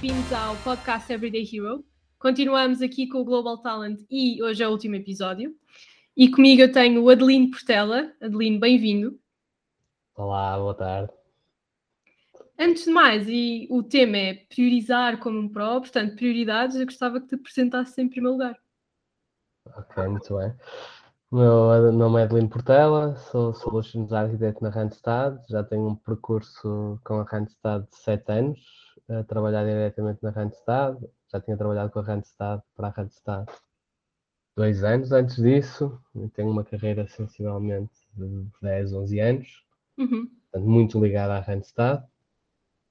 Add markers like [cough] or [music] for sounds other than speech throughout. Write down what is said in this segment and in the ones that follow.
bem-vindos ao podcast Everyday Hero. Continuamos aqui com o Global Talent e hoje é o último episódio. E comigo eu tenho o Adelino Portela. Adelino, bem-vindo. Olá, boa tarde. Antes de mais, e o tema é priorizar como um pró, portanto, prioridades, eu gostava que te apresentasses em primeiro lugar. Ok, muito bem. O meu nome é Adelino Portela, sou Solutions Architect na Randstad, já tenho um percurso com a Randstad de 7 anos, a trabalhar diretamente na Randstad, já tinha trabalhado com a Randstad para a Randstad dois anos antes disso, tenho uma carreira sensivelmente de 10, 11 anos, Uhum. portanto, muito ligada à Randstad,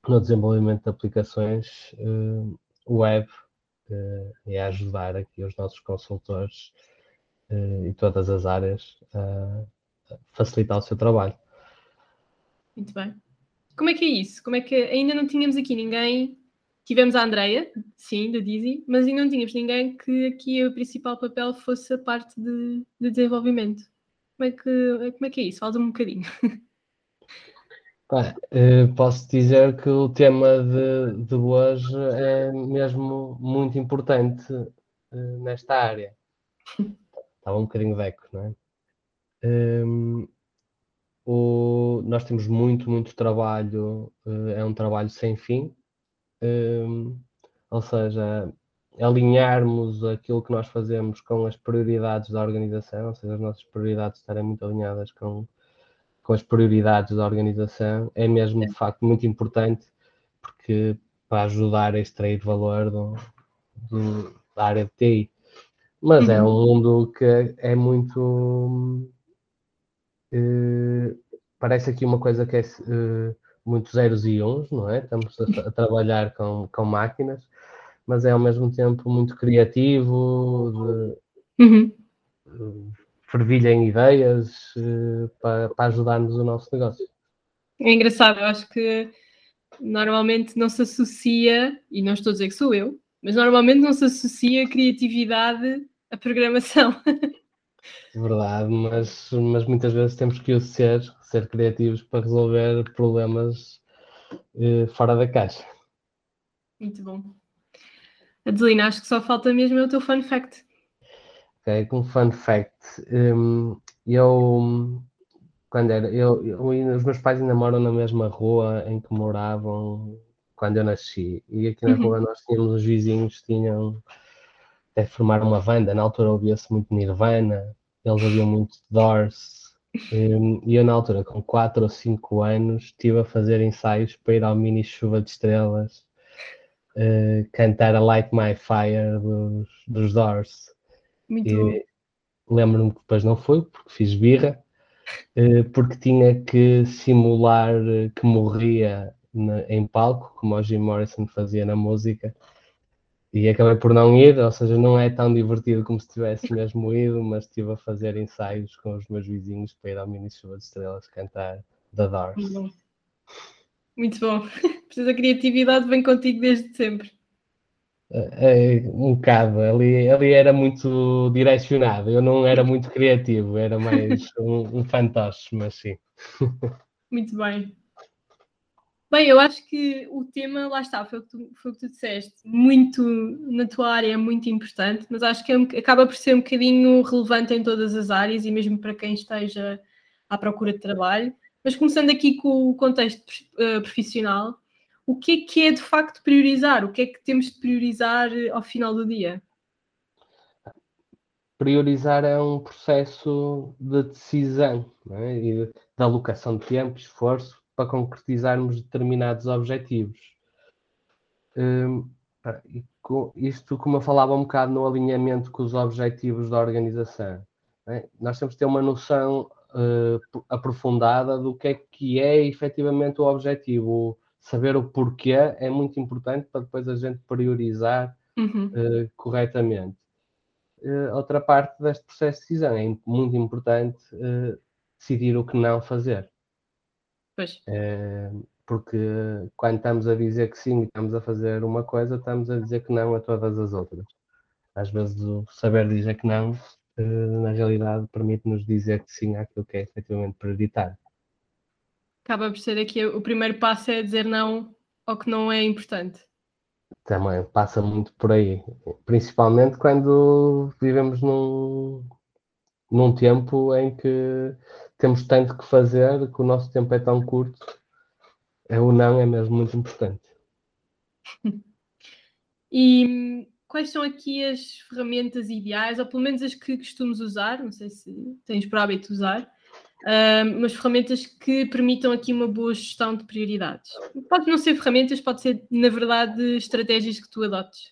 no desenvolvimento de aplicações eh, web eh, e a ajudar aqui os nossos consultores eh, e todas as áreas a facilitar o seu trabalho. Muito bem. Como é que é isso? Como é que ainda não tínhamos aqui ninguém? Tivemos a Andreia, sim, da Dizzy, mas ainda não tínhamos ninguém que aqui o principal papel fosse a parte de, de desenvolvimento. Como é, que, como é que é isso? Fala-me um bocadinho. [laughs] Eh, posso dizer que o tema de, de hoje é mesmo muito importante eh, nesta área. [laughs] Estava um bocadinho de eco, não é? Hum, o- nós temos muito, muito trabalho, eh, é um trabalho sem fim, hum, ou seja, alinharmos aquilo que nós fazemos com as prioridades da organização, ou seja, as nossas prioridades estarem muito alinhadas com, com as prioridades da organização, é mesmo de facto muito importante, porque para ajudar a extrair valor do, do- da área de TI. Mas é um mundo que é muito. Eh, parece aqui uma coisa que é eh, muito zeros e uns, não é? Estamos a, a trabalhar com, com máquinas, mas é ao mesmo tempo muito criativo, de, Uhum. de fervilha em ideias eh, para, para ajudarmos o nosso negócio. É engraçado, eu acho que normalmente não se associa, e não estou a dizer que sou eu, mas normalmente não se associa criatividade à programação. [laughs] Verdade, mas, mas muitas vezes temos que o ser, ser criativos para resolver problemas eh, fora da caixa. Muito bom. Adelina, acho que só falta mesmo é o teu fun fact. Ok, com fun fact, hum, eu quando era, eu, eu os meus pais ainda moram na mesma rua em que moravam quando eu nasci. E aqui na Uhum. rua nós tínhamos os vizinhos, tinham até formaram uma banda, na altura ouvia-se muito Nirvana, eles ouviam muito Doors. hum, e eu na altura, com 4 ou 5 anos, estive a fazer ensaios para ir ao mini Chuva de Estrelas, eh, cantar a Light My Fire dos, dos Doors. Muito lembro-me que depois não fui, porque fiz birra, eh, porque tinha que simular eh, que morria na- em palco, como o Jim Morrison fazia na música, e acabei por não ir, ou seja, não é tão divertido como se tivesse [laughs] mesmo ido, mas estive a fazer ensaios com os meus vizinhos para ir ao Mini Show de Estrelas cantar The Doors. Muito bom. [laughs] Precisa criatividade vem contigo desde sempre. É, é, um bocado, ali, ali era muito direcionado, eu não era muito criativo, era mais [laughs] um, um fantoche, mas sim. Muito bem. Bem, eu acho que o tema, lá está, foi o que tu, foi o que tu disseste, muito na tua área é muito importante, mas acho que é acaba por ser um bocadinho relevante em todas as áreas e mesmo para quem esteja à procura de trabalho. Mas começando aqui com o contexto eh, profissional, o que é que é de facto priorizar? O que é que temos de priorizar eh, ao final do dia? Priorizar é um processo de decisão é? e de, de alocação de tempo, esforço para concretizarmos determinados objetivos. Com isto, como eu falava um bocado no alinhamento com os objetivos da organização, não é? nós temos que ter uma noção eh, aprofundada do que é que é efetivamente o objetivo. Saber o porquê é muito importante para depois a gente priorizar Uhum. eh, corretamente. Eh, outra parte deste processo de decisão é muito importante eh, decidir o que não fazer. Pois, Eh, porque quando estamos a dizer que sim e estamos a fazer uma coisa, estamos a dizer que não a todas as outras. Às vezes o saber dizer que não, eh, na realidade, permite-nos dizer que sim àquilo que é efetivamente prioritário. acaba por ser aqui o primeiro passo é dizer não ao que não é importante. também passa muito por aí, principalmente quando vivemos num, num tempo em que temos tanto que fazer, que o nosso tempo é tão curto, é o não é mesmo muito importante. [laughs] E quais são aqui as ferramentas ideais, ou pelo menos as que costumes usar, não sei se tens por hábito usar, uh, mas ferramentas que permitam aqui uma boa gestão de prioridades. Pode não ser ferramentas, pode ser, na verdade, estratégias que tu adotes.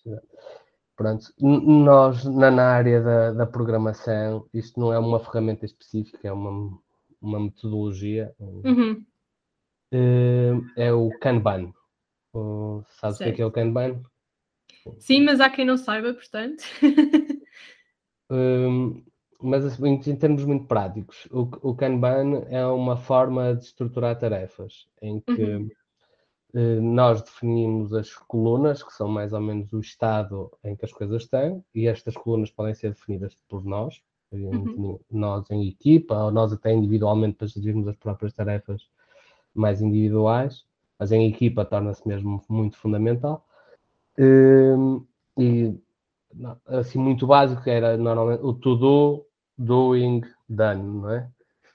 Pronto, nós na, área da, da, programação, isto não é uma ferramenta específica, é uma, uma metodologia. Uhum. Uh, é o Kanban. Sabes o que é, que é o Kanban? Sim, mas há quem não saiba, portanto. [laughs] um, mas assim, em termos muito práticos, o, o Kanban é uma forma de estruturar tarefas em que uhum. Eh, nós definimos as colunas, que são mais ou menos o estado em que as coisas estão, e estas colunas podem ser definidas por nós, uhum. nós em equipa, ou nós até individualmente para gerirmos as próprias tarefas mais individuais, mas em equipa torna-se mesmo muito fundamental. Um, e assim, muito básico era normalmente o to do, doing, done, não é?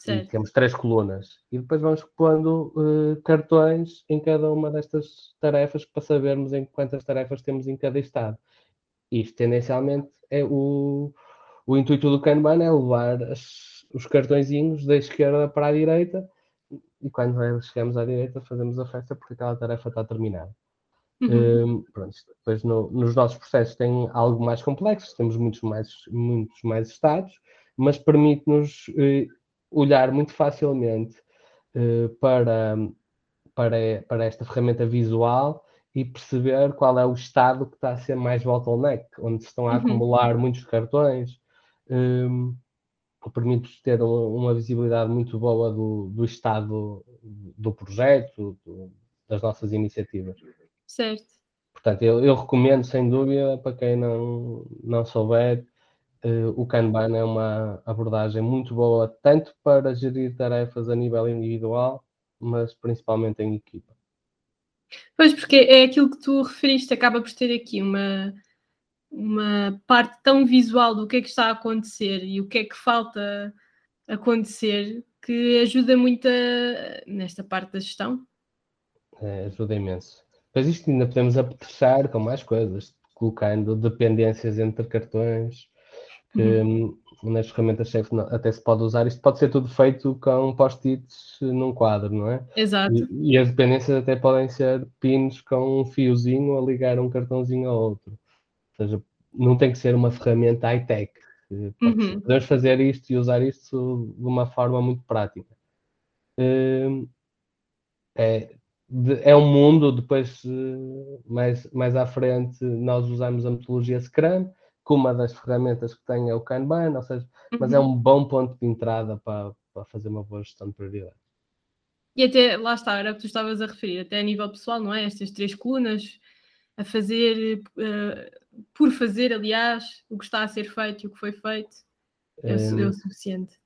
E temos três colunas. E depois vamos pondo uh, cartões em cada uma destas tarefas para sabermos em quantas tarefas temos em cada estado. Isto, tendencialmente, é o, o intuito do Kanban é levar as, os cartõezinhos da esquerda para a direita e quando chegamos à direita fazemos a festa porque aquela tarefa está terminada. Uhum. Um, pronto, depois no, nos nossos processos tem algo mais complexo, temos muitos mais, muitos mais estados, mas permite-nos uh, olhar muito facilmente uh, para, para, para esta ferramenta visual e perceber qual é o estado que está a ser mais bottleneck, onde se estão a uhum. acumular muitos cartões. Um, permite ter uma visibilidade muito boa do, do estado do projeto, do, das nossas iniciativas. Certo. Portanto, eu, eu, recomendo sem dúvida para quem não, não souber, uh, o Kanban é uma abordagem muito boa, tanto para gerir tarefas a nível individual, mas principalmente em equipa. Pois, porque é aquilo que tu referiste, acaba por ter aqui uma, uma parte tão visual do que é que está a acontecer e o que é que falta acontecer que ajuda muito a, nesta parte da gestão. É, ajuda imenso. Mas isto ainda podemos apetrechar com mais coisas, colocando dependências entre cartões, que uhum. nas ferramentas chefe até se pode usar. Isto pode ser tudo feito com post-its num quadro, não é? Exato. E, e, as dependências até podem ser pins com um fiozinho a ligar um cartãozinho ao outro. Ou seja, não tem que ser uma ferramenta high-tech. Uhum. Podemos fazer isto e usar isto de uma forma muito prática. Hum, é, é um mundo, depois eh, mais, mais à frente nós usamos a metodologia Scrum, que uma das ferramentas que tem é o Kanban, ou seja, uhum. mas é uhum. um bom ponto de entrada para, para fazer uma boa gestão de prioridade. E até, lá está, era o que tu estavas a referir, até a nível pessoal, não é? Estas três colunas, a fazer, uh, por fazer, aliás, o que está a ser feito e o que foi feito, é, é, o suficiente.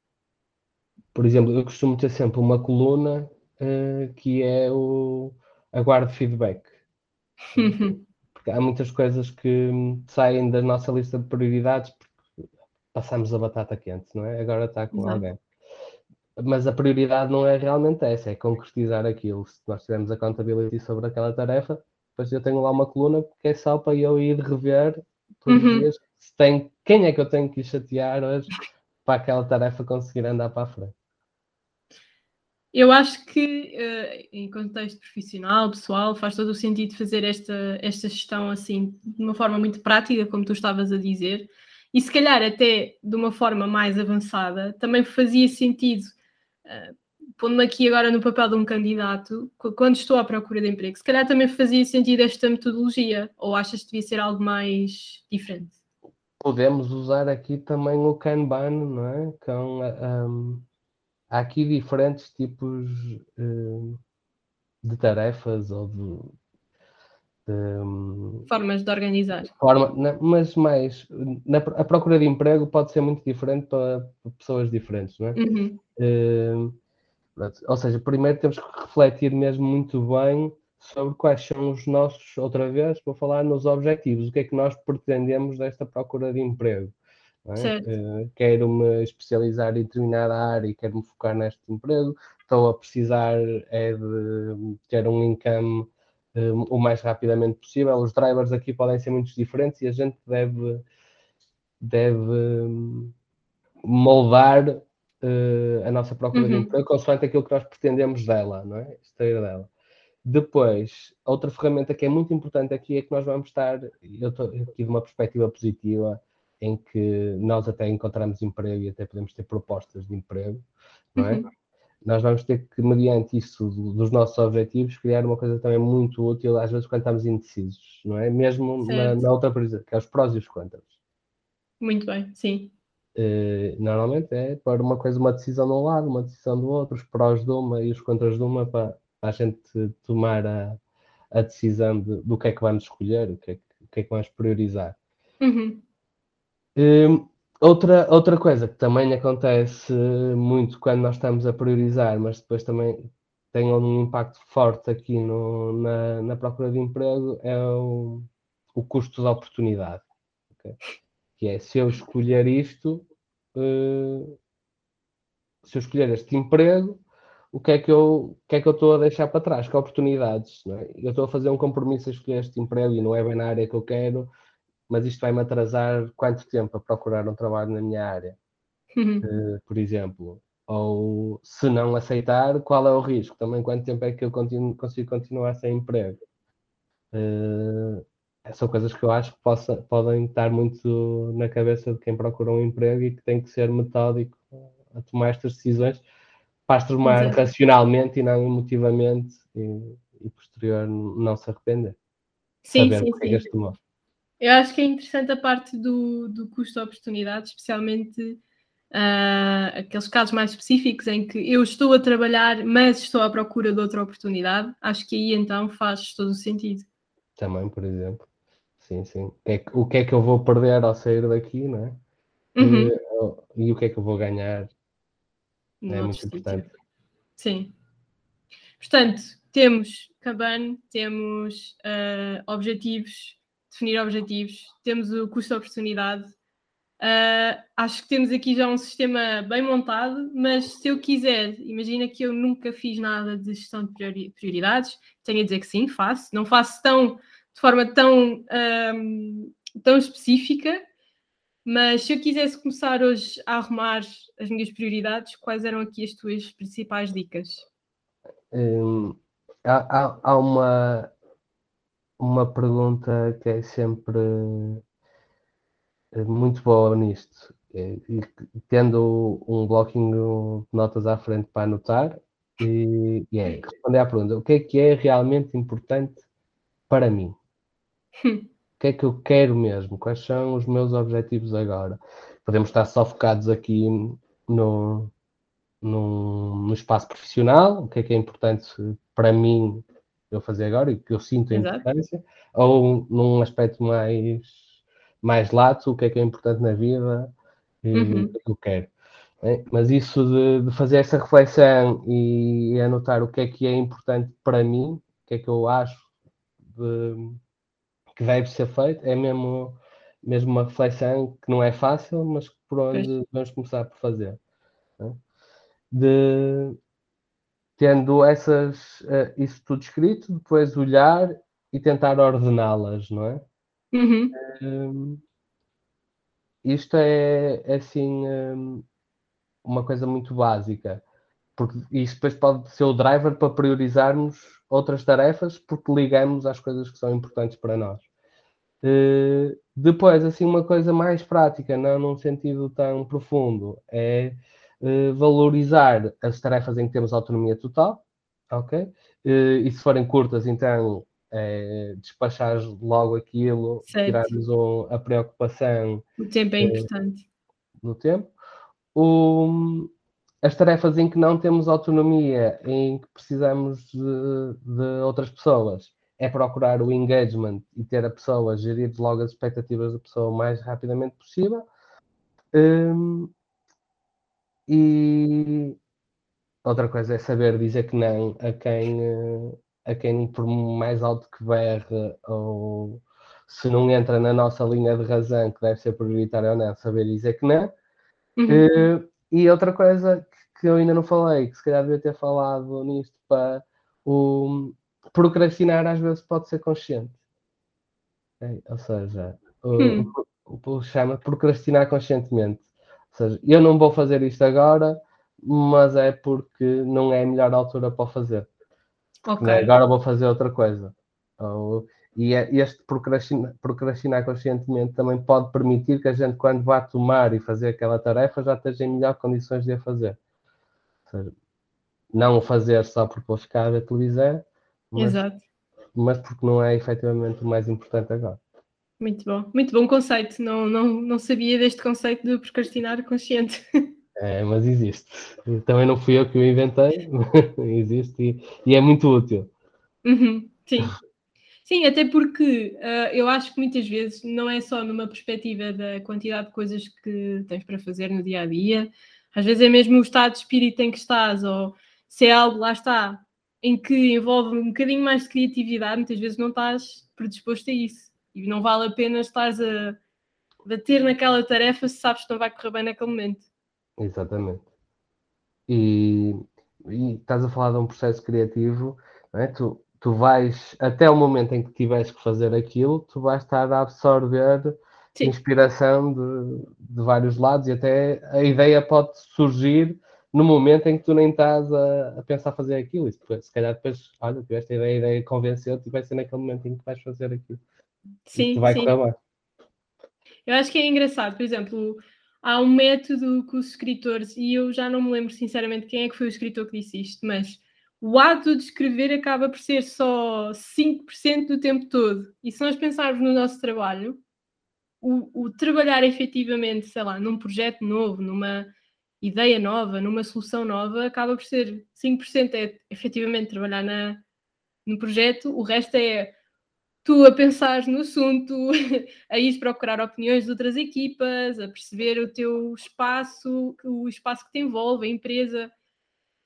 Por exemplo, eu costumo ter sempre uma coluna uh, que é o aguardo feedback. [laughs] porque há muitas coisas que saem da nossa lista de prioridades porque passamos a batata quente, não é? Agora está com Exato. alguém. Mas a prioridade não é realmente essa, é concretizar aquilo. Se nós tivermos a accountability sobre aquela tarefa, depois eu tenho lá uma coluna que é só para eu ir rever todos uhum. os dias se tem, quem é que eu tenho que chatear hoje para aquela tarefa conseguir andar para a frente. Eu acho que, uh, em contexto profissional, pessoal, faz todo o sentido fazer esta, esta gestão assim, de uma forma muito prática, como tu estavas a dizer, e se calhar até de uma forma mais avançada, também fazia sentido, uh, pondo-me aqui agora no papel de um candidato, quando estou à procura de emprego, se calhar também fazia sentido esta metodologia, ou achas que devia ser algo mais diferente? Podemos usar aqui também o Kanban, não é? Com, um há aqui diferentes tipos uh, de tarefas ou de. Um, Formas de organizar. Forma, na, mas mais. Na, a procura de emprego pode ser muito diferente para, para pessoas diferentes, não é? Uhum. Uh, ou seja, primeiro temos que refletir mesmo muito bem sobre quais são os nossos, outra vez, vou falar nos objetivos, o que é que nós pretendemos desta procura de emprego. É? Uh, quero me especializar em determinada área e quero me focar neste emprego, estou a precisar é de ter um income uh, o mais rapidamente possível. Os drivers aqui podem ser muito diferentes e a gente deve, deve hum, moldar uh, a nossa procura uhum. de emprego consoante aquilo que nós pretendemos dela, não é? Extrair dela. Depois, outra ferramenta que é muito importante aqui é que nós vamos estar, eu, tô, eu tive uma perspectiva positiva em que nós até encontramos emprego e até podemos ter propostas de emprego, não é? Uhum. Nós vamos ter que, mediante isso dos nossos objetivos, criar uma coisa também muito útil, às vezes quando estamos indecisos, não é? Mesmo na, na, outra que é os prós e os contras. Muito bem, sim. Uh, normalmente é para uma coisa, uma decisão de um lado, uma decisão do outro, os prós de uma e os contras de uma, para, a gente tomar a, a decisão de, do que é que vamos escolher, o que é que, que, é que vamos priorizar. Uhum. Um, outra, outra coisa que também acontece muito quando nós estamos a priorizar, mas depois também tem um impacto forte aqui no, na, na procura de emprego, é o, o custo da oportunidade. Okay? Que é, se eu escolher isto, uh, se eu escolher este emprego, o que é que eu, o que é que eu estou a deixar para trás? Que oportunidades? É? Eu estou a fazer um compromisso a escolher este emprego e não é bem na área que eu quero, mas isto vai-me atrasar quanto tempo a procurar um trabalho na minha área? Uhum. Uh, por exemplo. Ou se não aceitar, qual é o risco? Também quanto tempo é que eu continuo, consigo continuar sem emprego? Uh, são coisas que eu acho que possa, podem estar muito na cabeça de quem procura um emprego e que tem que ser metódico a tomar estas decisões para as tomar racionalmente e não emotivamente e, e, posterior não se arrepender. Sim, sim, é sim. Eu acho que é interessante a parte do, do custo-oportunidade, especialmente uh, aqueles casos mais específicos em que eu estou a trabalhar, mas estou à procura de outra oportunidade. Acho que aí então faz todo o sentido. Também, por exemplo. Sim, sim. É o que é que eu vou perder ao sair daqui, não é? Uhum. E, e, o que é que eu vou ganhar é muito importante. Sim. Portanto, temos Kanban, temos uh, objetivos, definir objetivos, temos o custo-oportunidade. Uh, acho que temos aqui já um sistema bem montado, mas se eu quiser, imagina que eu nunca fiz nada de gestão de prioridades, tenho a dizer que sim, faço. Não faço tão, de forma tão, um, tão específica, mas se eu quisesse começar hoje a arrumar as minhas prioridades, quais eram aqui as tuas principais dicas? Hum, há, há, há, uma, uma pergunta que é sempre eh, muito boa nisto. E, tendo um bloquinho de notas à frente para anotar, e, e é responder à pergunta: o que é que é realmente importante para mim? O que é que eu quero mesmo? Quais são os meus objetivos agora? Podemos estar só focados aqui no, no, no espaço profissional, o que é que é importante para mim eu fazer agora e que eu sinto a Exato. importância, ou num aspecto mais, mais lato, o que é que é importante na vida e uhum. o que é que eu quero. É? Mas isso de, de, fazer essa reflexão e anotar o que é que é importante para mim, o que é que eu acho de, que deve ser feito, é mesmo, mesmo uma reflexão que não é fácil, mas por onde vamos começar por fazer. É? De, tendo essas, uh, isso tudo escrito, depois olhar e tentar ordená-las, não é? Uhum. Um, isto é, é assim um, uma coisa muito básica, porque isso depois pode ser o driver para priorizarmos outras tarefas porque ligamos às coisas que são importantes para nós. Uh, depois, assim, uma coisa mais prática, não num sentido tão profundo, é uh, valorizar as tarefas em que temos autonomia total, ok? Uh, e se forem curtas, então, é, despachar logo aquilo, tirarmos um, a preocupação. O tempo é importante. No tempo. O, as tarefas em que não temos autonomia, em que precisamos de, de, outras pessoas, é procurar o engagement e ter a pessoa, gerir logo as expectativas da pessoa o mais rapidamente possível. Um, e outra coisa é saber dizer que não a quem, a quem, por mais alto que berre, ou se não entra na nossa linha de razão, que deve ser prioritário ou não, saber dizer que não. Uhum. Uh, e outra coisa que eu ainda não falei, que se calhar devia ter falado nisto, para o procrastinar às vezes pode ser consciente. É, ou seja, hum. o, o, o chama procrastinar conscientemente. Ou seja, eu não vou fazer isto agora, mas é porque não é a melhor altura para fazer. Okay. Agora vou fazer outra coisa. Ou, e é, este procrastinar, procrastinar conscientemente também pode permitir que a gente, quando vá tomar e fazer aquela tarefa, já esteja em melhores condições de a fazer. Ou seja, não o fazer só porque vou ficar a televisão, mas, mas porque não é efetivamente o mais importante agora. Muito bom, muito bom conceito. Não, não, não sabia deste conceito de procrastinar consciente. [laughs] É, mas existe. Também não fui eu que o inventei, [laughs] existe e, e, é muito útil. Uhum, sim. [laughs] Sim, até porque uh, eu acho que muitas vezes não é só numa perspectiva da quantidade de coisas que tens para fazer no dia a dia, às vezes é mesmo o estado de espírito em que estás, ou se é algo, lá está, em que envolve um bocadinho mais de criatividade, muitas vezes não estás predisposto a isso. E não vale a pena estares a bater naquela tarefa se sabes que não vai correr bem naquele momento. Exatamente. E, e estás a falar de um processo criativo, não é? tu, tu vais, até o momento em que tiveres que fazer aquilo, tu vais estar a absorver Sim. inspiração de, de vários lados e até a ideia pode surgir no momento em que tu nem estás a, a pensar fazer aquilo. E depois, se calhar depois, olha, tiveste a ideia, a ideia convenceu-te e vai ser naquele momento em que vais fazer aquilo. Sim, vai sim. Eu acho que é engraçado, por exemplo, há um método que os escritores, e eu já não me lembro sinceramente quem é que foi o escritor que disse isto, mas o ato de escrever acaba por ser só 5% do tempo todo. E se nós pensarmos no nosso trabalho, o, o, trabalhar efetivamente, sei lá, num projeto novo, numa ideia nova, numa solução nova, acaba por ser 5% é efetivamente trabalhar na, no projeto, o resto é tu a pensar no assunto, [laughs] a ir procurar opiniões de outras equipas, a perceber o teu espaço, o espaço que te envolve, a empresa.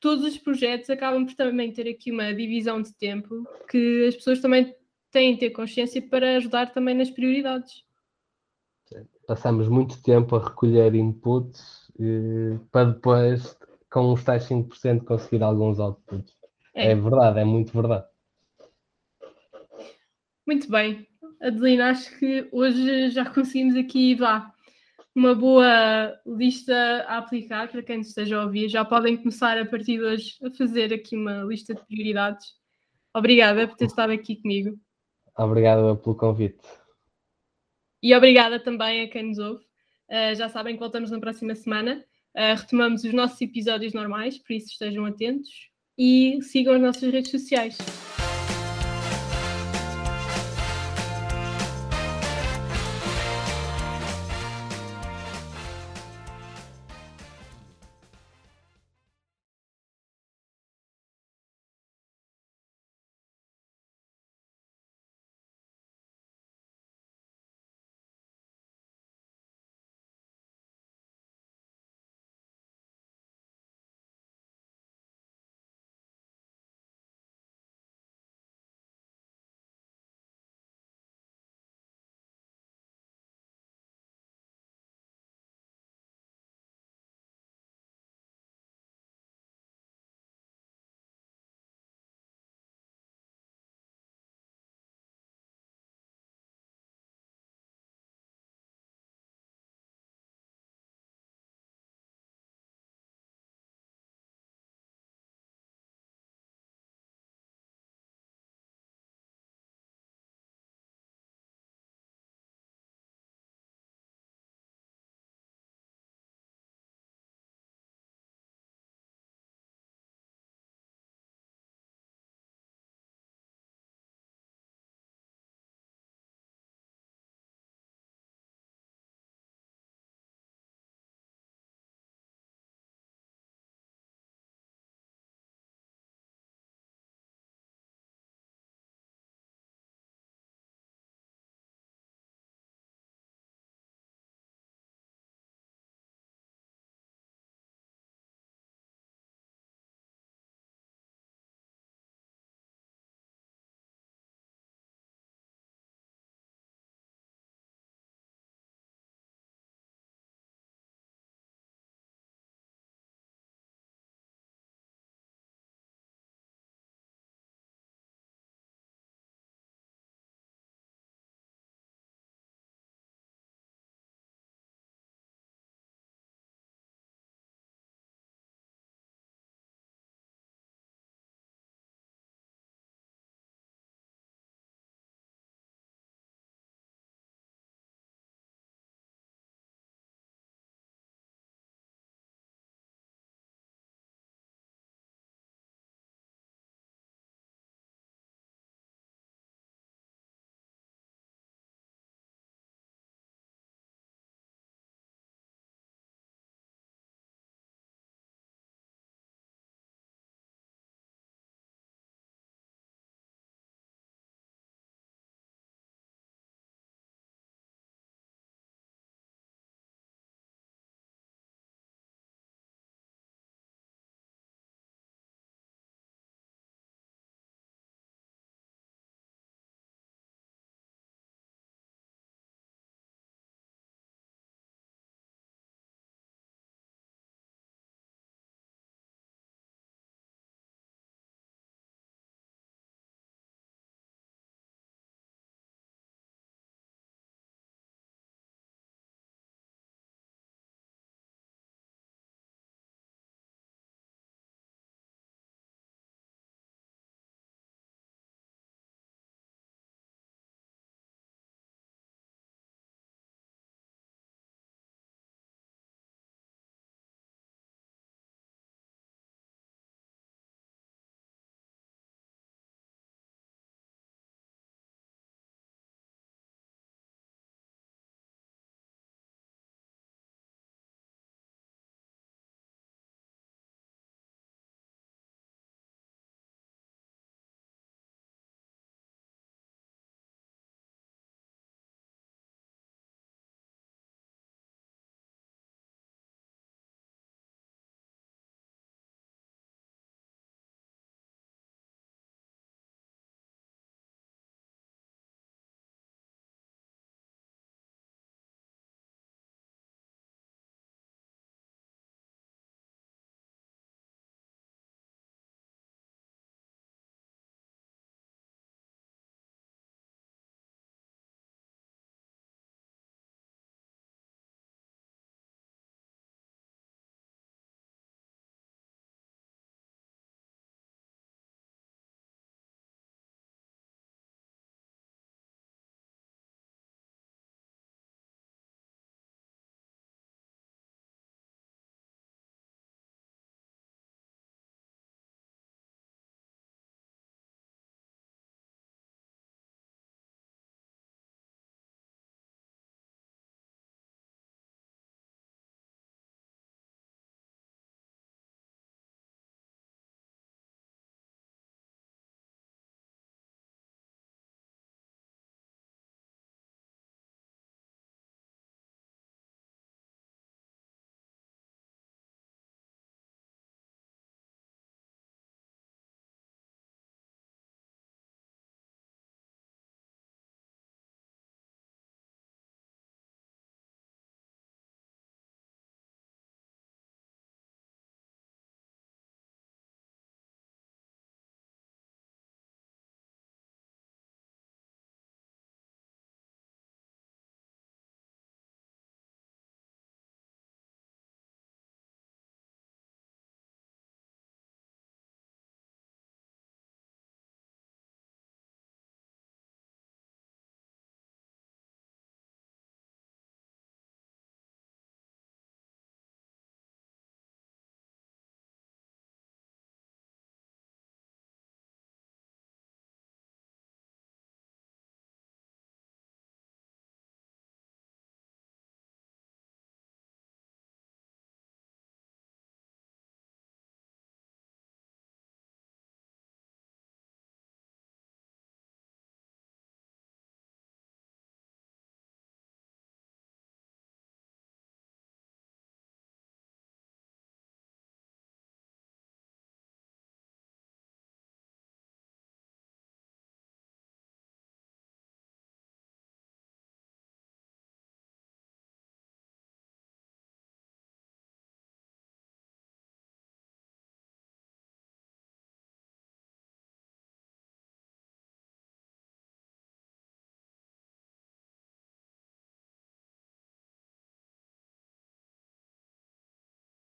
Todos os projetos acabam por também ter aqui uma divisão de tempo que as pessoas também têm de ter consciência para ajudar também nas prioridades passamos muito tempo a recolher inputs eh, para depois, com os tais 5%, conseguir alguns outputs. É. é verdade, é muito verdade. Muito bem. Adelina, acho que hoje já conseguimos aqui, vá, uma boa lista a aplicar para quem esteja a ouvir. Já podem começar a partir de hoje a fazer aqui uma lista de prioridades. Obrigada por ter estado aqui comigo. Obrigado pelo convite. E obrigada também a quem nos ouve. Uh, já sabem que voltamos na próxima semana. Uh, retomamos os nossos episódios normais, por isso estejam atentos e sigam as nossas redes sociais.